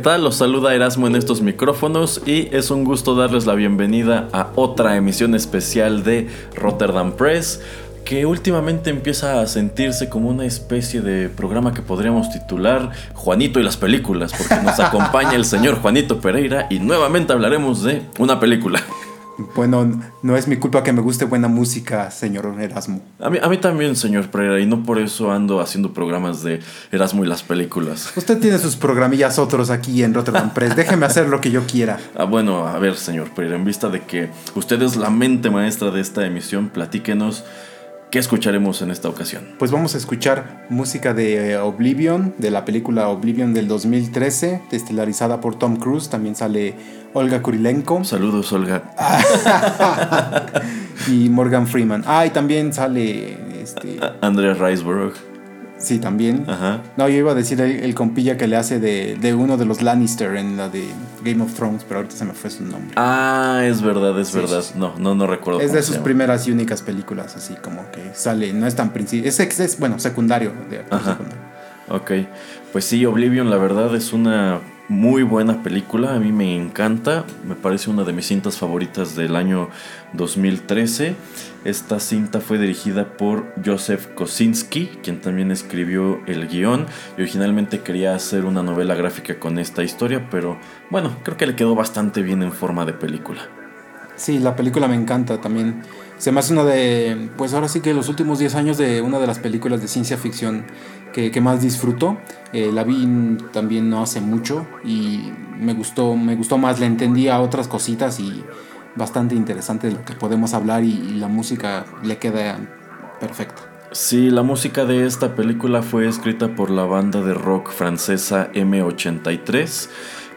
Tal? Los saluda Erasmo en estos micrófonos y es un gusto darles la bienvenida a otra emisión especial de Rotterdam Press que últimamente empieza a sentirse como una especie de programa que podríamos titular Juanito y las películas, porque nos acompaña el señor Juanito Pereira y nuevamente hablaremos de una película. Bueno, no es mi culpa que me guste buena música, señor Erasmo. A mí, a mí también, señor Pereira, y no por eso ando haciendo programas de Erasmo y las películas. Usted tiene sus programillas otros aquí en Rotterdam Press. Déjeme hacer lo que yo quiera. Ah, bueno, a ver, señor Pereira, en vista de que usted es la mente maestra de esta emisión, platíquenos ¿Qué escucharemos en esta ocasión? Pues vamos a escuchar música de eh, Oblivion, de la película Oblivion del 2013, estelarizada por Tom Cruise. También sale Olga Kurilenko. Saludos, Olga. y Morgan Freeman. Ah, y también sale este... Andrea Riseborough. Sí, también. Ajá. No, yo iba a decir el, compilla que le hace de, uno de los Lannister en la de Game of Thrones, pero ahorita se me fue su nombre. Ah, es verdad, es verdad. No, no, no recuerdo. Es de sus primeras y únicas películas, así como que sale, no es tan principal. Es, es, bueno, secundario. De Ajá. Secundario. Ok, pues sí, Oblivion la verdad es una muy buena película, a mí me encanta, me parece una de mis cintas favoritas del año 2013. Esta cinta fue dirigida por Joseph Kosinski, quien también escribió el guion y originalmente quería hacer una novela gráfica con esta historia, pero bueno, creo que le quedó bastante bien en forma de película. Sí, la película me encanta también. Se me hace una de, pues ahora sí que los últimos 10 años de una de las películas de ciencia ficción que, más disfruto. Eh, la vi también no hace mucho y me gustó, me gustó más, le entendí a otras cositas y bastante interesante de lo que podemos hablar y, la música le queda perfecta. Sí, la música de esta película fue escrita por la banda de rock francesa M83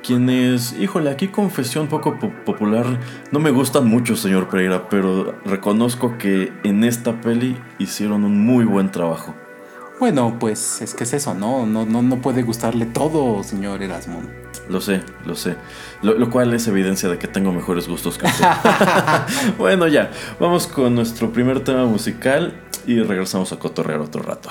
quienes, híjole, aquí confesión poco popular, no me gustan mucho, señor Pereira, pero reconozco que en esta peli hicieron un muy buen trabajo. Bueno, pues es que es eso, ¿no? No, no, no puede gustarle todo, señor Erasmo. Lo sé, lo sé. Lo, cual es evidencia de que tengo mejores gustos que usted. bueno, ya. Vamos con nuestro primer tema musical y regresamos a cotorrear otro rato.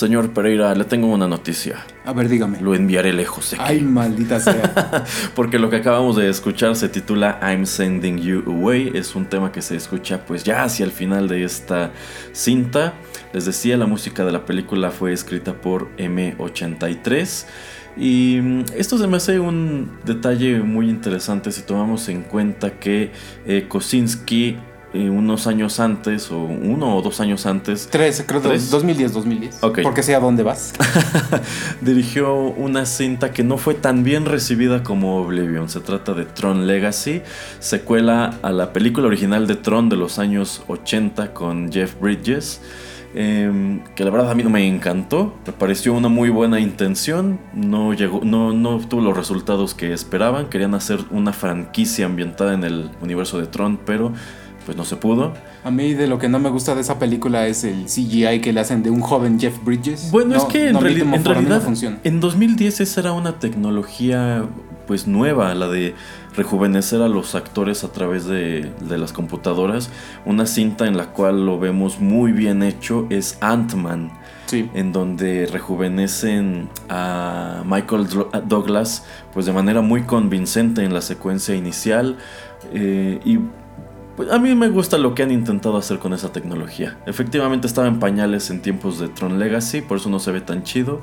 Señor Pereira, le tengo una noticia. A ver, dígame. Lo enviaré lejos de aquí. Ay, maldita sea. Porque lo que acabamos de escuchar se titula I'm Sending You Away. Es un tema que se escucha pues ya hacia el final de esta cinta. Les decía, la música de la película fue escrita por M83. Y mm, esto se me hace un detalle muy interesante si tomamos en cuenta que eh, Kosinski eh, unos años antes, o uno o dos años antes. Tres, creo, ¿Tres? 2010, 2010. Ok. Porque sé a dónde vas. dirigió una cinta que no fue tan bien recibida como Oblivion. Se trata de Tron Legacy, secuela a la película original de Tron de los años 80 con Jeff Bridges. em, que la verdad a mí no me encantó, me pareció una muy buena intención, no llegó, no, no obtuvo los resultados que esperaban, querían hacer una franquicia ambientada en el universo de Tron, pero pues no se pudo. A mí de lo que no me gusta de esa película es el CGI que le hacen de un joven Jeff Bridges. Bueno, es No, que en, no, reali- Little en realidad funciona. en 2010 esa era una tecnología pues nueva, la de rejuvenecer a los actores a través de, de las computadoras. Una cinta en la cual lo vemos muy bien hecho es Ant-Man, Sí. en donde rejuvenecen a Michael Douglas pues de manera muy convincente en la secuencia inicial. eh, y pues, a mí me gusta lo que han intentado hacer con esa tecnología. Efectivamente estaba en pañales en tiempos de Tron Legacy, por eso no se ve tan chido,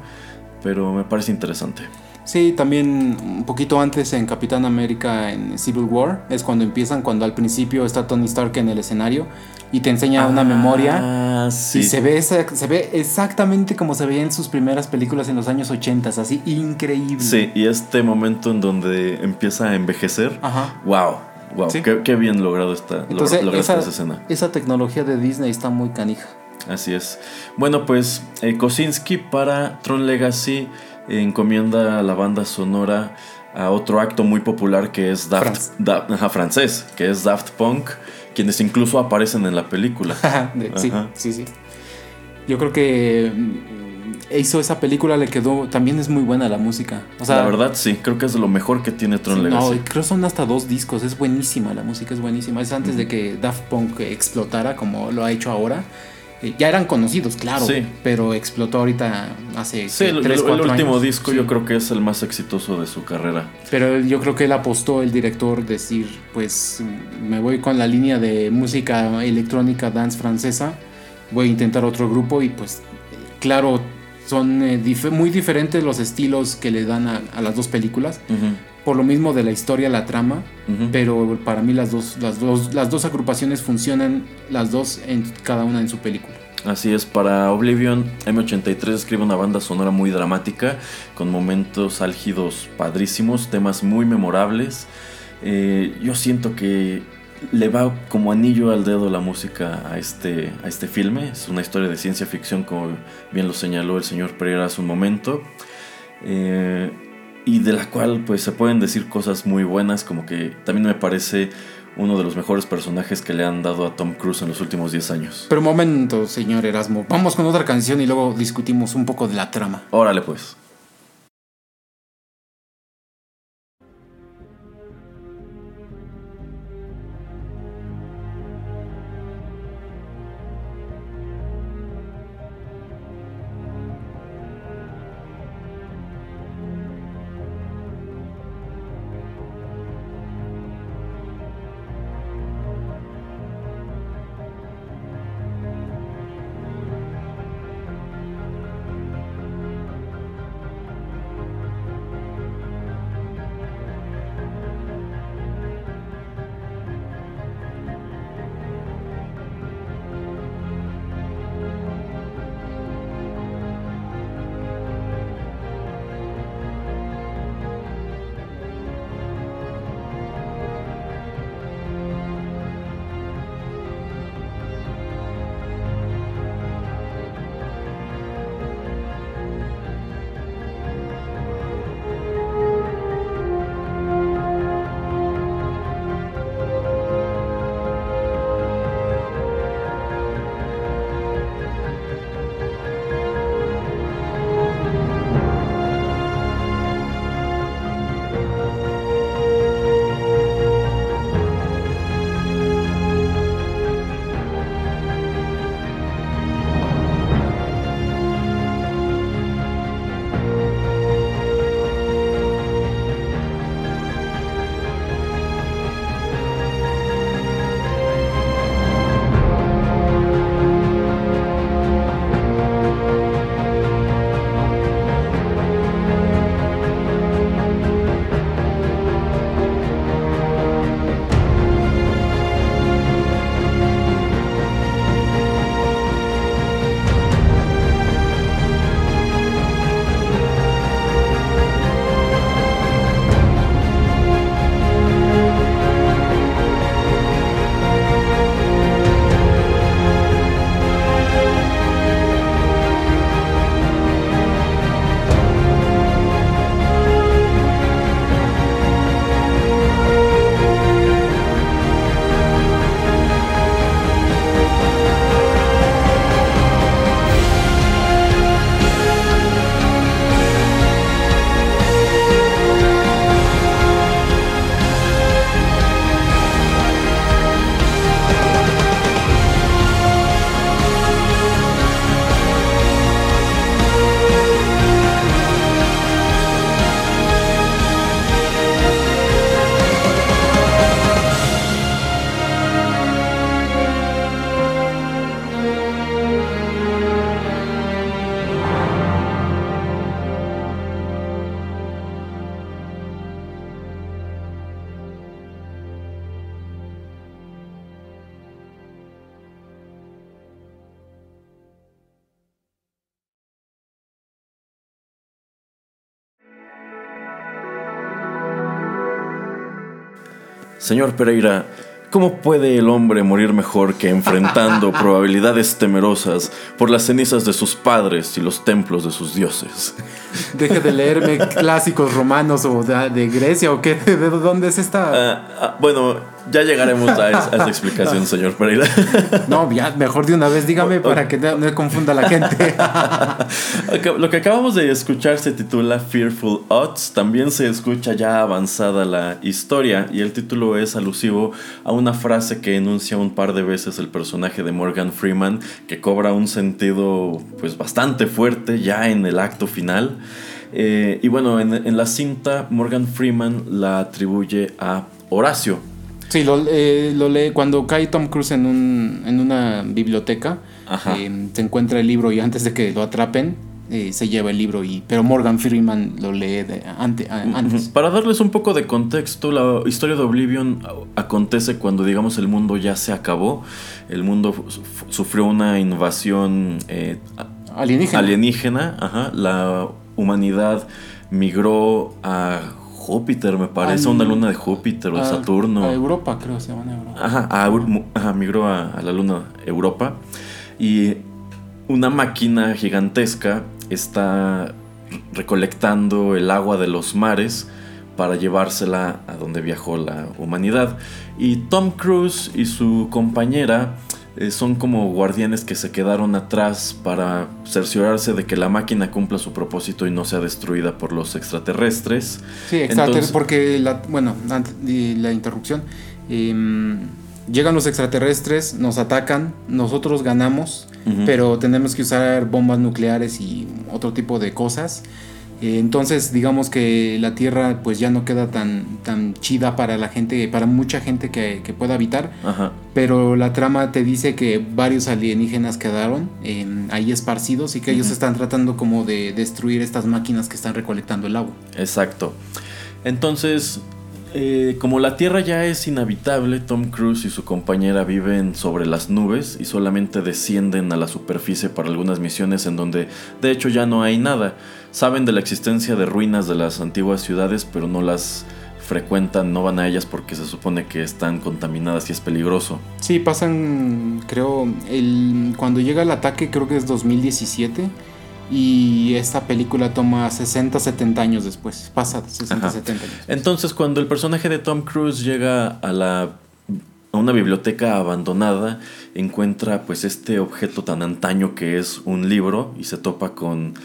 pero me parece interesante. Sí, también un poquito antes en Capitán América en Civil War es cuando empiezan, cuando al principio está Tony Stark en el escenario y te enseña una memoria Ah, sí. y se ve, se ve exactamente como se veía en sus primeras películas en los años 80, así increíble. Sí, y este momento en donde empieza a envejecer. Ajá. Wow, wow, Sí. qué, qué bien logrado está, log- Entonces, lograste esa, esa escena. esa tecnología de Disney está muy canija. Así es. Bueno, pues eh, Kosinski para Tron Legacy eh, encomienda la banda sonora a otro acto muy popular que es Daft, ajá, francés, que es Daft Punk, quienes incluso aparecen en la película. Sí, Ajá. sí, sí. Yo creo que mm, hizo esa película, le quedó, también es muy buena la música. O sea, la verdad, sí, creo que es lo mejor que tiene Tron Sí, Legacy. No, creo son hasta dos discos. Es buenísima la música, es buenísima. Es antes de que Daft Punk explotara como lo ha hecho ahora. Eh, ya eran conocidos, claro, Sí. pero explotó ahorita hace Sí, ¿qué? el, tres, el cuatro último años. disco Sí. yo creo que es el más exitoso de su carrera. Pero yo creo que él apostó, el director, decir, pues me voy con la línea de música electrónica dance francesa, voy a intentar otro grupo y pues claro, son eh, dif- muy diferentes los estilos que le dan a, a las dos películas, por lo mismo de la historia, la trama, pero para mí las dos, las dos, las dos agrupaciones funcionan las dos en cada una en su película. Así es, para Oblivion M83 escribe una banda sonora muy dramática, con momentos álgidos padrísimos, temas muy memorables. Eh, yo siento que le va como anillo al dedo la música a este, a este filme. Es una historia de ciencia ficción, como bien lo señaló el señor Pereira hace un momento. Eh, y de la cual pues se pueden decir cosas muy buenas, como que también me parece uno de los mejores personajes que le han dado a Tom Cruise en los últimos 10 años. Pero un momento, señor Erasmo, vamos con otra canción y luego discutimos un poco de la trama. Órale pues. Señor Pereira, ¿Cómo puede el hombre morir mejor que enfrentando probabilidades temerosas por las cenizas de sus padres y los templos de sus dioses? Deje de leerme clásicos romanos o de, Grecia o qué, ¿de dónde es esta? Ah, ah, bueno, ya llegaremos a, esa, explicación, señor Pereira. No, ya, mejor de una vez dígame para que no, confunda la gente. Lo que acabamos de escuchar se titula Fearful Odds. También se escucha ya avanzada la historia y el título es alusivo a una frase que enuncia un par de veces el personaje de Morgan Freeman que cobra un sentido pues bastante fuerte ya en el acto final. Eh, y bueno, en, en la cinta Morgan Freeman la atribuye a Horacio, Sí, lo, eh, lo, lee cuando cae Tom Cruise en, un, en una biblioteca. Eh, se encuentra el libro y antes de que lo atrapen, eh, se lleva el libro. Y, pero Morgan Freeman lo lee de, ante, antes. Para darles un poco de contexto, la historia de Oblivion acontece cuando, digamos, el mundo ya se acabó. El mundo sufrió una invasión alienígena. alienígena ajá. La humanidad migró a Júpiter, me parece, una luna de Júpiter o de Saturno. A Europa, creo, se llama Europa. Ajá, migró a, la luna Europa. Y una máquina gigantesca está recolectando el agua de los mares para llevársela a donde viajó la humanidad. Y Tom Cruise y su compañera eh, son como guardianes que se quedaron atrás para cerciorarse de que la máquina cumpla su propósito y no sea destruida por los extraterrestres. Sí, extraterrestres, porque, la, bueno, la interrupción, em, llegan los extraterrestres, nos atacan, nosotros ganamos, pero tenemos que usar bombas nucleares y otro tipo de cosas. Eh, entonces, digamos que la Tierra pues ya no queda tan, tan chida para la gente, para mucha gente que, pueda habitar. Pero la trama te dice que varios alienígenas quedaron ahí esparcidos y que ellos están tratando como de destruir estas máquinas que están recolectando el agua. Exacto. Entonces, eh, como la Tierra ya es inhabitable, Tom Cruise y su compañera viven sobre las nubes y solamente descienden a la superficie para algunas misiones en donde de hecho ya no hay nada. Saben de la existencia de ruinas de las antiguas ciudades, pero no las frecuentan, no van a ellas porque se supone que están contaminadas y es peligroso. Sí, pasan, creo, el, cuando llega el ataque creo que es 2017 y esta película toma 60, 70 años después, pasa 60, 70 años. Entonces cuando el personaje de Tom Cruise llega a la a una biblioteca abandonada, encuentra pues este objeto tan antaño que es un libro y se topa con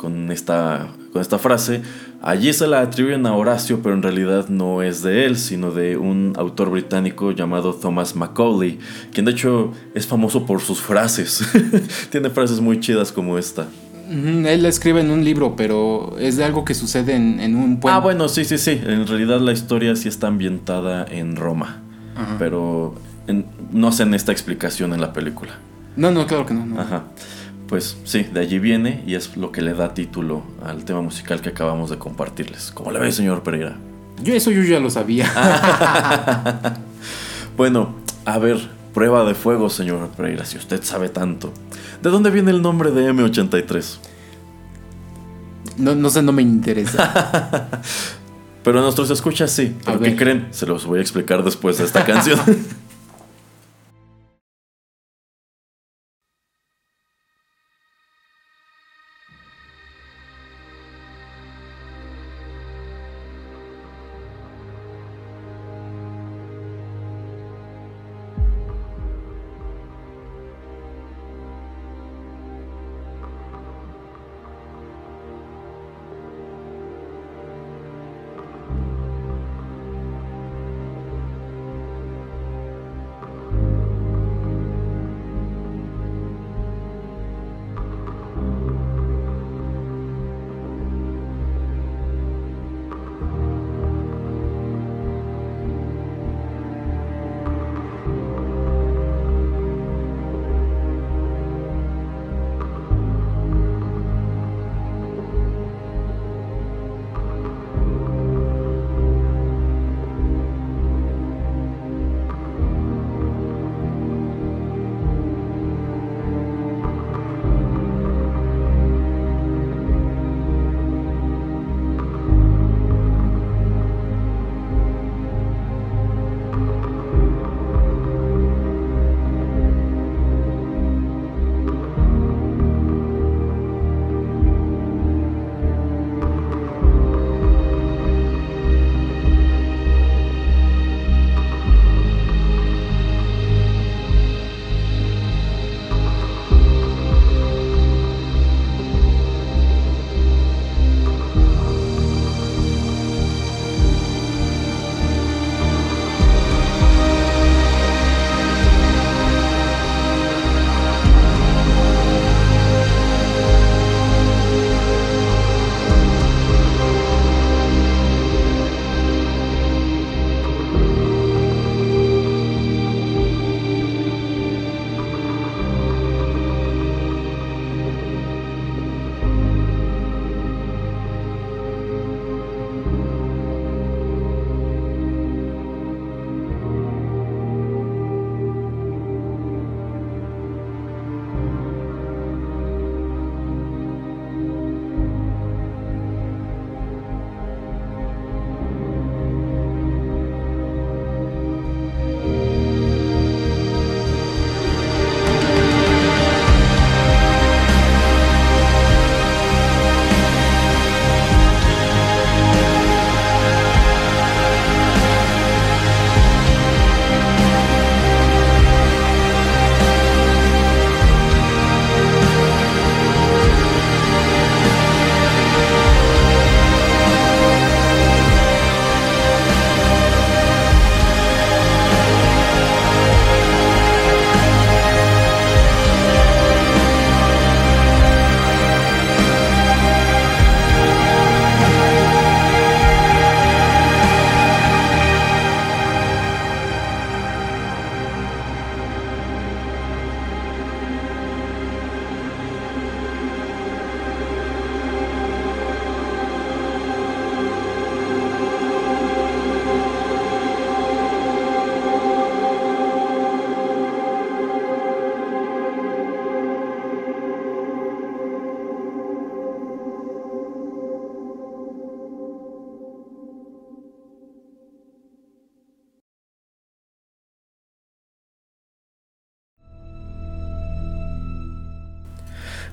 con esta, con esta frase. Allí se la atribuyen a Horacio, pero en realidad no es de él, sino de un autor británico llamado Thomas Macaulay, quien de hecho es famoso por sus frases. Tiene frases muy chidas como esta. Él la escribe en un libro, pero es de algo que sucede en, un pueblo. Ah, bueno, sí, sí, sí. En realidad la historia sí está ambientada en Roma. Pero no hacen esta explicación en la película. No, no, claro que no. no. Ajá pues sí, de allí viene y es lo que le da título al tema musical que acabamos de compartirles. ¿Cómo le ve, señor Pereira? Yo eso yo ya lo sabía. bueno, a ver, prueba de fuego, señor Pereira, si usted sabe tanto. ¿De dónde viene el nombre de M83? No, no sé, no me interesa. Pero nuestros escuchas sí. ¿Pero qué creen? Se los voy a explicar después de esta canción.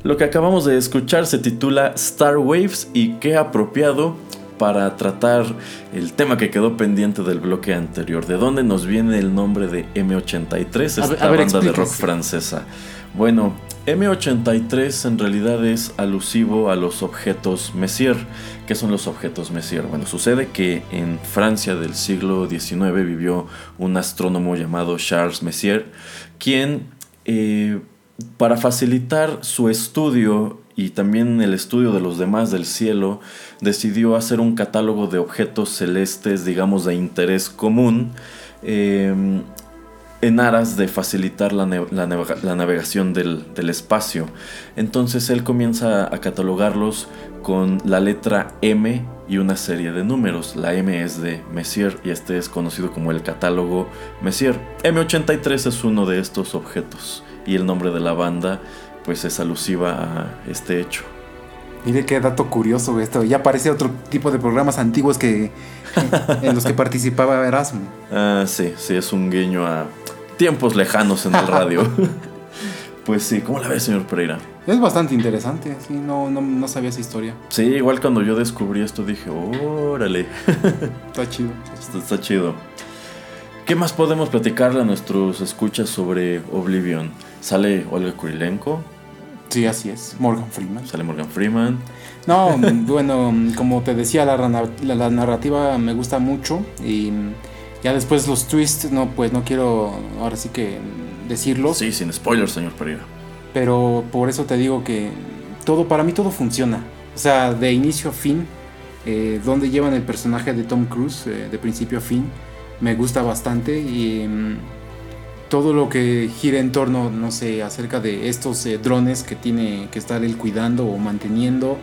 Lo que acabamos de escuchar se titula Star Waves y qué apropiado para tratar el tema que quedó pendiente del bloque anterior. ¿De dónde nos viene el nombre de M83, esta banda de rock francesa? Bueno, M83 en realidad es alusivo a los objetos Messier. ¿Qué son los objetos Messier? Bueno, sucede que en Francia del siglo XIX vivió un astrónomo llamado Charles Messier, quien eh, para facilitar su estudio y también el estudio de los demás del cielo, decidió hacer un catálogo de objetos celestes, digamos, de interés común, em, en aras de facilitar la, navegación del, espacio. Entonces él comienza a catalogarlos con la letra M y una serie de números. La M es de Messier y este es conocido como el catálogo Messier. M83 es uno de estos objetos y el nombre de la banda pues es alusiva a este hecho. Mire qué dato curioso esto. Ya parece otro tipo de programas antiguos que en los que participaba Erasmo. Ah, sí, sí, es un guiño a tiempos lejanos en el radio. pues sí, ¿cómo la ves, señor Pereira? Es bastante interesante, sí, no, no, sabía esa historia. Sí, igual cuando yo descubrí esto dije, órale. Está chido. Está, está chido. ¿Qué más podemos platicarle a nuestros escuchas sobre Oblivion? Sale Olga Kurilenko, Sí, así es. Morgan Freeman. Sale Morgan Freeman. No, bueno, como te decía, la, la, narrativa me gusta mucho y ya después los twists, no, pues no quiero ahora sí que decirlos. Sí, sin spoilers, señor Pereira. Pero por eso te digo que todo, para mí todo funciona. O sea, de inicio a fin, eh, donde llevan el personaje de Tom Cruise, eh, de principio a fin, me gusta bastante y... Mm, todo lo que gira en torno, no sé, acerca de estos eh, drones que tiene que estar él cuidando o manteniendo.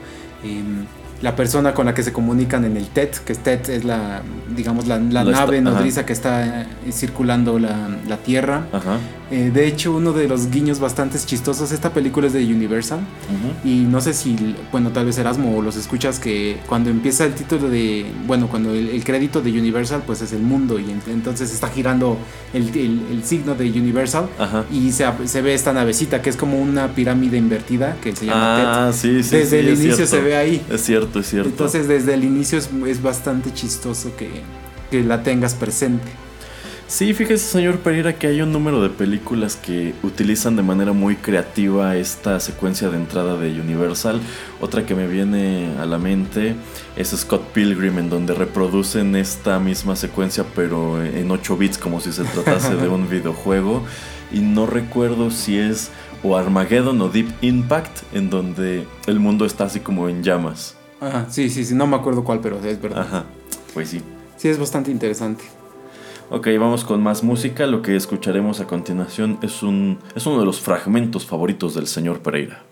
La persona con la que se comunican en el TET, que TET es la, digamos, la, nave nodriza que está eh, circulando la, la Tierra. Eh, de hecho, uno de los guiños bastante chistosos, esta película es de Universal. Y no sé si, bueno, tal vez Erasmo o los escuchas que cuando empieza el título de, bueno, cuando el, crédito de Universal, pues es el mundo. Y entonces está girando el, el, signo de Universal. Y se, se, ve esta navecita que es como una pirámide invertida que se llama ah, Sí, sí, Desde el inicio se ve ahí. Es cierto, es cierto. Entonces, desde el inicio es, es bastante chistoso que, que la tengas presente. Sí, fíjese señor Pereira que hay un número de películas que utilizan de manera muy creativa esta secuencia de entrada de Universal. Otra que me viene a la mente es Scott Pilgrim en donde reproducen esta misma secuencia pero en 8 bits como si se tratase de un videojuego. Y no recuerdo si es o Armageddon o Deep Impact en donde el mundo está así como en llamas. Ajá, sí, sí, sí, no me acuerdo cuál, pero es verdad. Ajá, pues sí. Sí, es bastante interesante. Ok, vamos con más música. Lo que escucharemos a continuación es, un, es uno de los fragmentos favoritos del señor Pereira.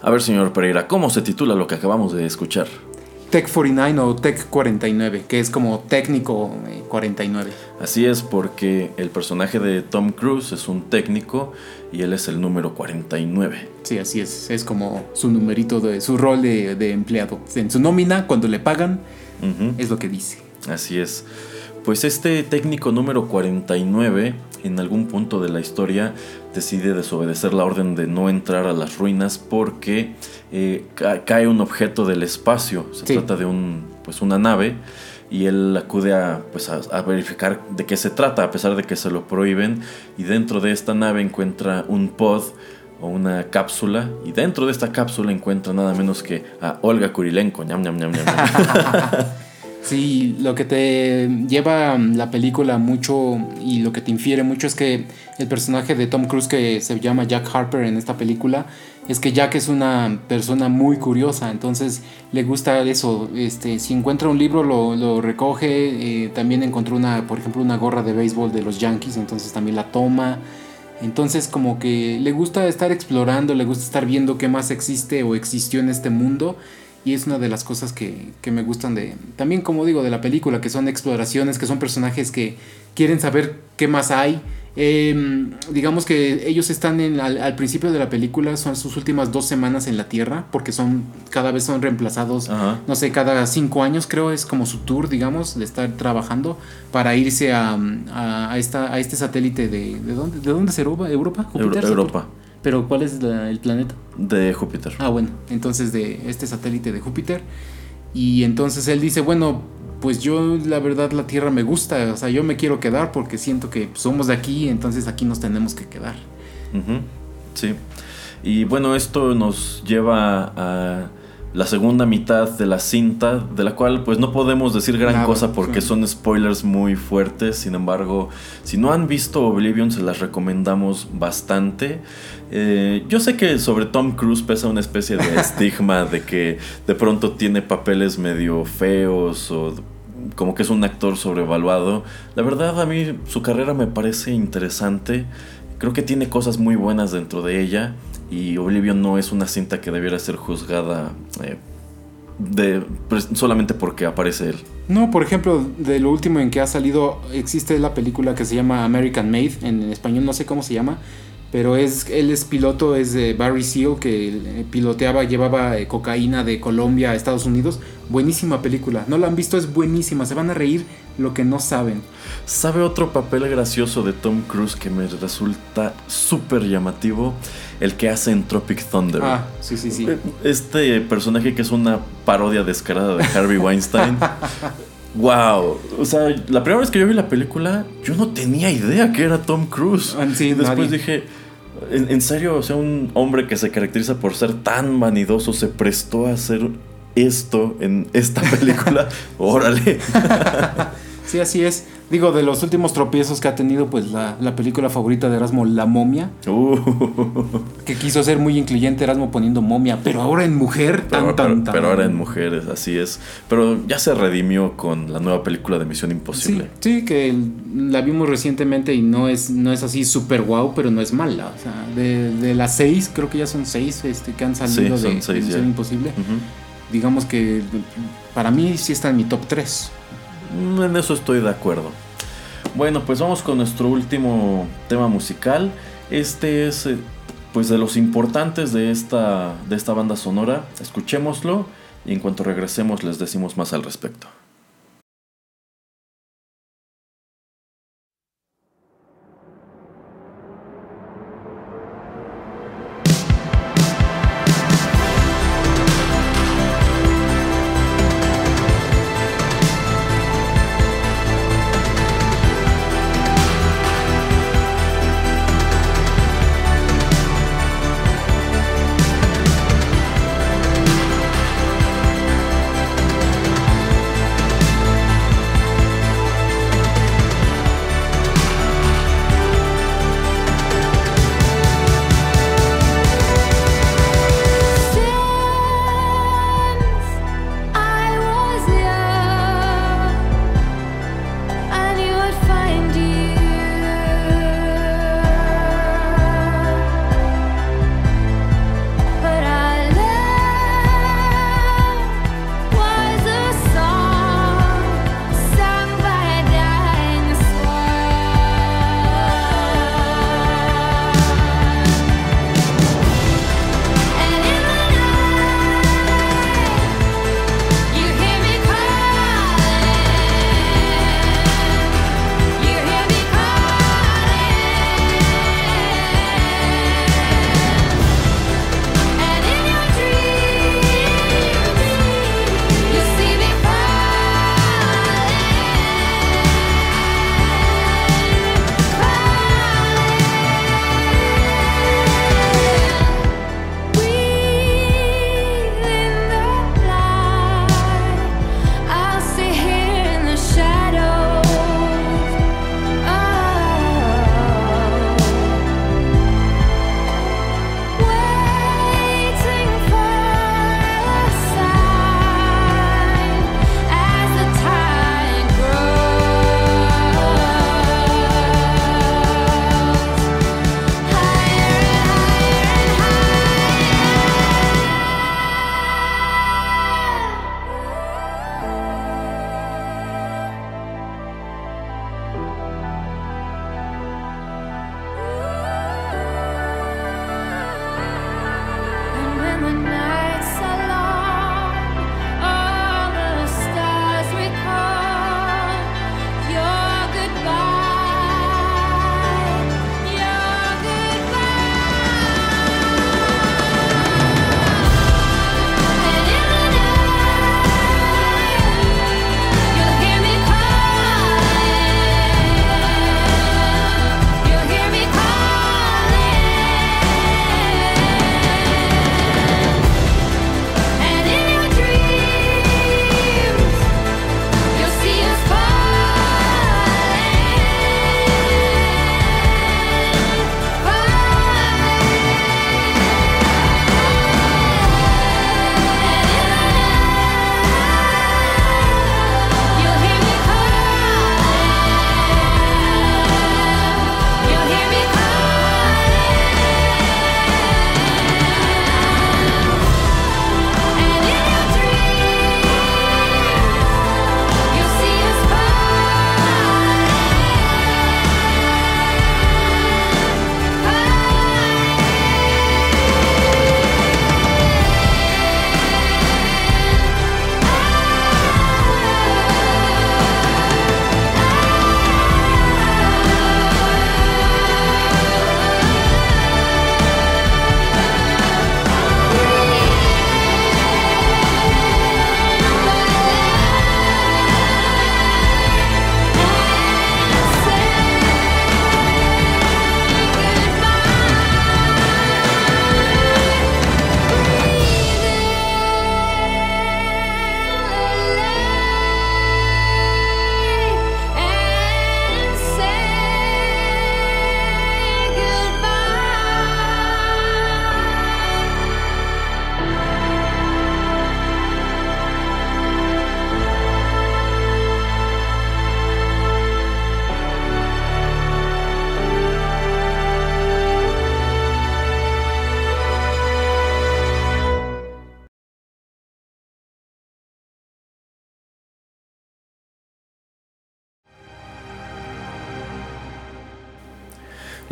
A ver, señor Pereira, ¿cómo se titula lo que acabamos de escuchar? Tech 49 o Tech 49, que es como técnico 49. Eh, así es, porque el personaje de Tom Cruise es un técnico y él es el número 49. Sí, así es. Es como su numerito de su rol de, empleado. En su nómina, cuando le pagan, es lo que dice. Así es. Pues este técnico número 49, en algún punto de la historia, decide desobedecer la orden de no entrar a las ruinas porque eh, cae un objeto del espacio. Se trata de un, pues una nave y él acude a, pues a, verificar de qué se trata, a pesar de que se lo prohíben. Y dentro de esta nave encuentra un pod o una cápsula. Y dentro de esta cápsula encuentra nada menos que a Olga Kurilenko. Ñam, ñam, ñam, ñam. Sí, lo que te lleva la película mucho y lo que te infiere mucho es que el personaje de Tom Cruise que se llama Jack Harper en esta película es que Jack es una persona muy curiosa, entonces le gusta eso, este, si encuentra un libro lo, recoge, eh, también encontró una, por ejemplo, una gorra de béisbol de los Yankees, entonces también la toma, entonces como que le gusta estar explorando, le gusta estar viendo qué más existe o existió en este mundo y es una de las cosas que, que, me gustan de, también como digo, de la película, que son exploraciones, que son personajes que quieren saber qué más hay. Em, digamos que ellos están en, al, principio de la película, son sus últimas dos semanas en la Tierra, porque son cada vez son reemplazados, no sé, cada cinco años creo es como su tour, digamos, de estar trabajando para irse a, a, esta, a este satélite de... ¿De dónde, de dónde es Europa? ¿Europa? Europa. Pero ¿cuál es el planeta? De Júpiter. Ah, bueno, entonces de este satélite de Júpiter. Y entonces él dice, bueno, pues yo la verdad la Tierra me gusta, o sea, yo me quiero quedar porque siento que somos de aquí, entonces aquí nos tenemos que quedar. Sí. Y bueno, esto nos lleva a la segunda mitad de la cinta, de la cual pues no podemos decir gran cosa porque son spoilers muy fuertes, sin embargo, si no han visto Oblivion se las recomendamos bastante. Eh, yo sé que sobre Tom Cruise pesa una especie de estigma de que de pronto tiene papeles medio feos o como que es un actor sobrevaluado. La verdad a mí su carrera me parece interesante, creo que tiene cosas muy buenas dentro de ella y Oblivion no es una cinta que debiera ser juzgada eh, de, pues, solamente porque aparece él. No, por ejemplo, de lo último en que ha salido, existe la película que se llama American Made, en español no sé cómo se llama, pero es, él es piloto, es de Barry Seal, que eh, piloteaba, llevaba eh, cocaína de Colombia a Estados Unidos. Buenísima película, no la han visto, es buenísima, se van a reír lo que no saben. ¿Sabe otro papel gracioso de Tom Cruise que me resulta súper llamativo? El que hace en Tropic Thunder. Ah, sí, sí, sí. Este personaje que es una parodia descarada de Harvey Weinstein. wow. O sea, la primera vez que yo vi la película, yo no tenía idea que era Tom Cruise. Ah, sí, después dije, ¿en, serio, o sea, un hombre que se caracteriza por ser tan vanidoso se prestó a hacer esto en esta película? Órale. sí, así es. Digo, de los últimos tropiezos que ha tenido, pues la, película favorita de Erasmo, La Momia. Uh. Que quiso ser muy incluyente Erasmo poniendo momia, pero ahora en mujer, tan, tan, tan. Pero ahora en mujeres, así es. Pero ya se redimió con la nueva película de Misión Imposible. Sí, que la vimos recientemente y no es, no es así súper guau, pero no es mala. O sea, de, las seis, creo que ya son seis este, que han salido de, Misión Imposible. Digamos que para mí sí está en mi top 3. Mm, en eso estoy de acuerdo. Bueno, pues vamos con nuestro último tema musical. Este es eh, pues de los importantes de esta, de esta banda sonora. Escuchémoslo y en cuanto regresemos les decimos más al respecto.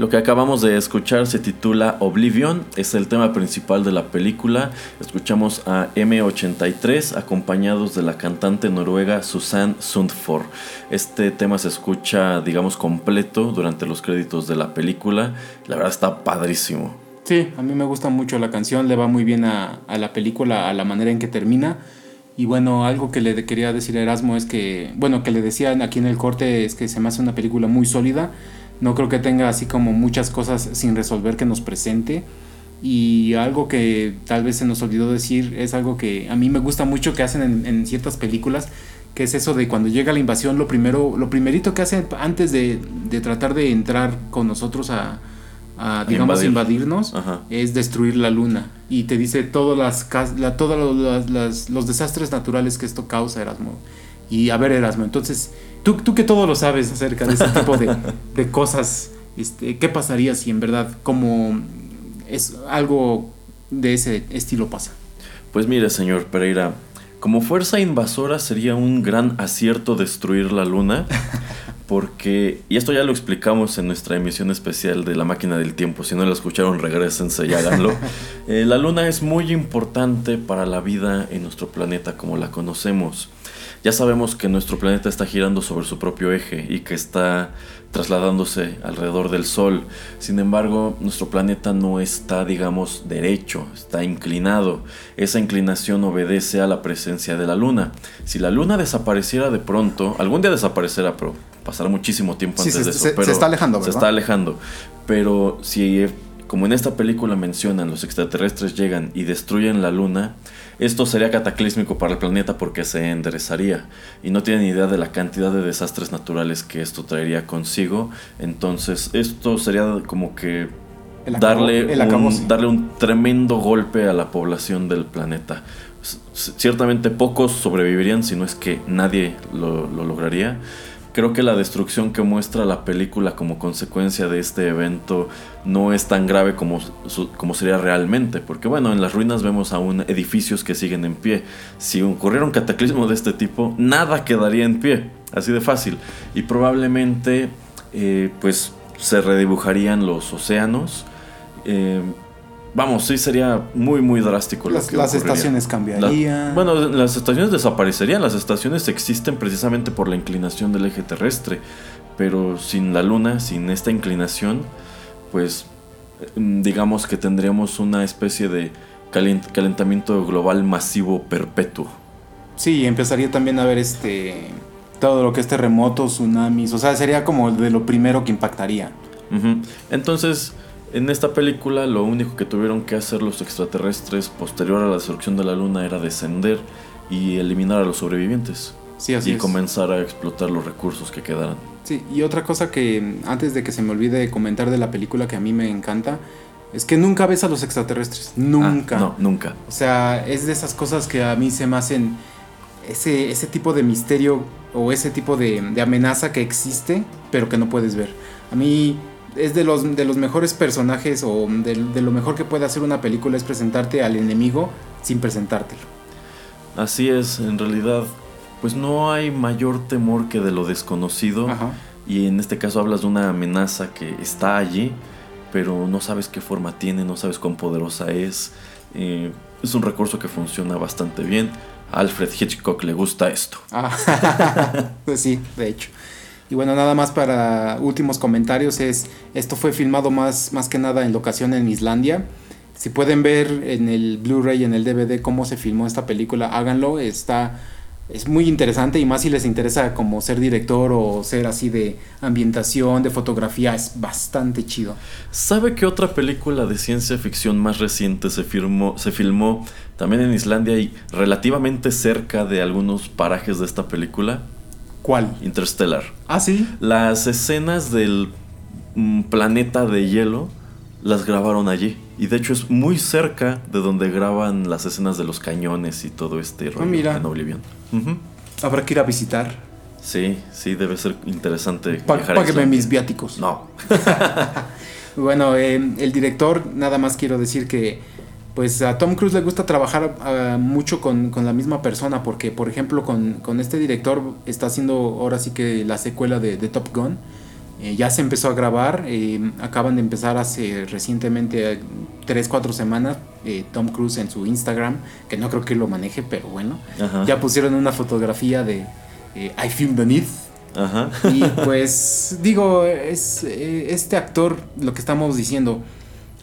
Lo que acabamos de escuchar se titula Oblivion, es el tema principal de la película. Escuchamos a M83 acompañados de la cantante noruega Susanne Sundford. Este tema se escucha, digamos, completo durante los créditos de la película. La verdad está padrísimo. Sí, a mí me gusta mucho la canción, le va muy bien a, a la película, a la manera en que termina. Y bueno, algo que le quería decir a Erasmo es que, bueno, que le decían aquí en el corte es que se me hace una película muy sólida no creo que tenga así como muchas cosas sin resolver que nos presente. Y algo que tal vez se nos olvidó decir es algo que a mí me gusta mucho que hacen en, ciertas películas, que es eso de cuando llega la invasión, lo primero, lo primerito que hacen antes de, tratar de entrar con nosotros a, digamos, invadirnos, es destruir la luna. Y te dice todas las, la, todos los desastres naturales que esto causa, Erasmo. Y a ver, Erasmo, entonces Tú, tú que todo lo sabes acerca de ese tipo de, cosas, este, ¿qué pasaría si en verdad como es algo de ese estilo pasa? Pues mire, señor Pereira, como fuerza invasora sería un gran acierto destruir la luna, porque, y esto ya lo explicamos en nuestra emisión especial de La máquina del tiempo, si no la escucharon regresense y háganlo. Eh, la luna es muy importante para la vida en nuestro planeta como la conocemos. Ya sabemos que nuestro planeta está girando sobre su propio eje y que está trasladándose alrededor del Sol. Sin embargo, nuestro planeta no está, digamos, derecho, está inclinado. Esa inclinación obedece a la presencia de la Luna. Si la Luna desapareciera de pronto, algún día desaparecerá, pero pasará muchísimo tiempo antes de eso. Se, se está alejando, Se está alejando. Pero si, como en esta película mencionan, los extraterrestres llegan y destruyen la Luna, esto sería cataclísmico para el planeta porque se enderezaría y no tienen idea de la cantidad de desastres naturales que esto traería consigo. Entonces esto sería como que darle, un, darle un tremendo golpe a la población del planeta. Ciertamente pocos sobrevivirían si no es que nadie lo, lo lograría creo que la destrucción que muestra la película como consecuencia de este evento no es tan grave como, como sería realmente, porque bueno, en las ruinas vemos aún edificios que siguen en pie. Si ocurriera un cataclismo de este tipo, nada quedaría en pie, así de fácil. Y probablemente eh, pues se redibujarían los océanos. Eh, Vamos, sí sería muy, muy drástico. Las, las estaciones cambiarían. bueno, las estaciones desaparecerían. Las estaciones existen precisamente por la inclinación del eje terrestre. Pero sin la luna, sin esta inclinación, pues mm, digamos que tendríamos una especie de calentamiento global masivo perpetuo. Sí, empezaría también a haber este todo lo que es terremotos, tsunamis, o sea, sería como de lo primero que impactaría. Entonces, en esta película lo único que tuvieron que hacer los extraterrestres posterior a la destrucción de la luna era descender y eliminar a los sobrevivientes. Sí, así y comenzar a explotar los recursos que quedaran. Sí, y otra cosa que antes de que se me olvide comentar de la película que a mí me encanta, es que nunca ves a los extraterrestres. Nunca. Ah, no, nunca. O sea, es de esas cosas que a mí se me hacen ese, ese tipo de misterio o ese tipo de, de amenaza que existe, pero que no puedes ver. A mí es de los, de los mejores personajes o de, lo mejor que puede hacer una película es presentarte al enemigo sin presentártelo. Así es, en realidad, pues no hay mayor temor que de lo desconocido. Y en este caso hablas de una amenaza que está allí, pero no sabes qué forma tiene, no sabes cuán poderosa es. Eh, es un recurso que funciona bastante bien. A Alfred Hitchcock le gusta esto. Ah, pues sí, de hecho. Y bueno, nada más para últimos comentarios es, esto fue filmado más, más que nada en locación en Islandia. Si pueden ver en el Blu-ray, en el DVD, cómo se filmó esta película, háganlo. Está, es muy interesante y más si les interesa como ser director o ser así de ambientación, de fotografía, es bastante chido. ¿Sabe qué otra película de ciencia ficción más reciente se, filmó, se filmó también en Islandia y relativamente cerca de algunos parajes de esta película? ¿Cuál? Interstellar. Ah, sí. Las escenas del mm, planeta de hielo las grabaron allí. Y de hecho es muy cerca de donde graban las escenas de los cañones y todo este ah, rollo en Oblivion. Habrá que ir a visitar. Sí, sí, debe ser interesante. págueme mis viáticos. No. bueno, eh, el director, nada más quiero decir que pues a Tom Cruise le gusta trabajar ah, mucho con, la misma persona, porque por ejemplo con, este director está haciendo ahora sí que la secuela de, Top Gun, Eh, ya se empezó a grabar, eh, acaban de empezar hace recientemente, 3, 4 semanas, eh, Tom Cruise en su Instagram, que no creo que lo maneje, pero bueno, Ajá. ya pusieron una fotografía de eh, I Feel the Need. Ajá. Y pues digo, es eh, este actor, lo que estamos diciendo,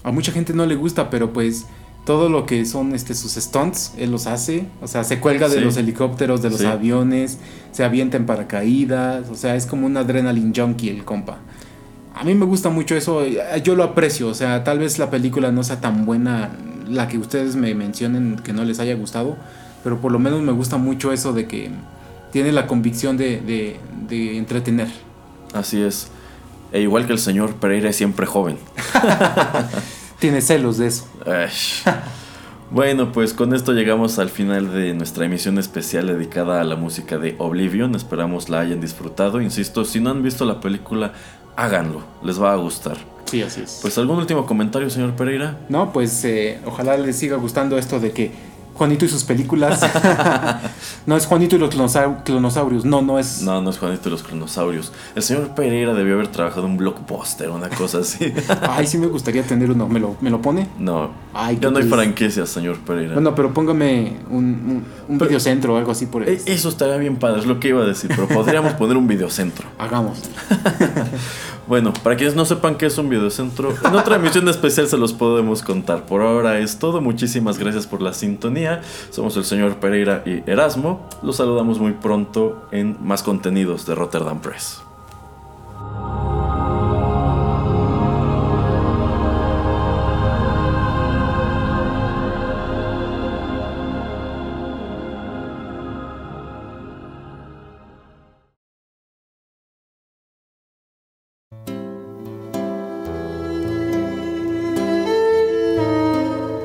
a mucha gente no le gusta, pero pues todo lo que son este, sus stunts, él los hace. O sea, se cuelga de Sí. los helicópteros, de los Sí. aviones, se avienta en paracaídas. O sea, es como un adrenaline junkie el compa. A mí me gusta mucho eso, eh, yo lo aprecio. O sea, tal vez la película no sea tan buena, la que ustedes me mencionen que no les haya gustado, pero por lo menos me gusta mucho eso de que tiene la convicción de, de- de entretener. Así es. E igual que el señor Pereira es siempre joven. Tiene celos de eso. Bueno, pues con esto llegamos al final de nuestra emisión especial dedicada a la música de Oblivion. Esperamos la hayan disfrutado. Insisto, si no han visto la película, háganlo. Les va a gustar. Sí, así es. Pues algún último comentario, señor Pereira. no, pues eh, ojalá les siga gustando esto de que Juanito y sus películas. no es Juanito y los clonosau- clonosaurios. No, no es. No, no es Juanito de los Cronosaurios. El señor Pereira debió haber trabajado en un blockbuster, una cosa así. Ay, sí me gustaría tener uno. ¿Me lo, me lo pone? No, Ay, ya no hay franquicias, señor Pereira. Bueno, pero póngame un, un, un Pero- videocentro o algo así por E- el. Eso estaría bien padre, es lo que iba a decir, pero podríamos poner un videocentro. Hagamos. Bueno, para quienes no sepan qué es un videocentro, en otra emisión especial se los podemos contar. Por ahora es todo, muchísimas gracias por la sintonía. Somos el señor Pereira y Erasmo. Los saludamos muy pronto en más contenidos de Rotterdam Press.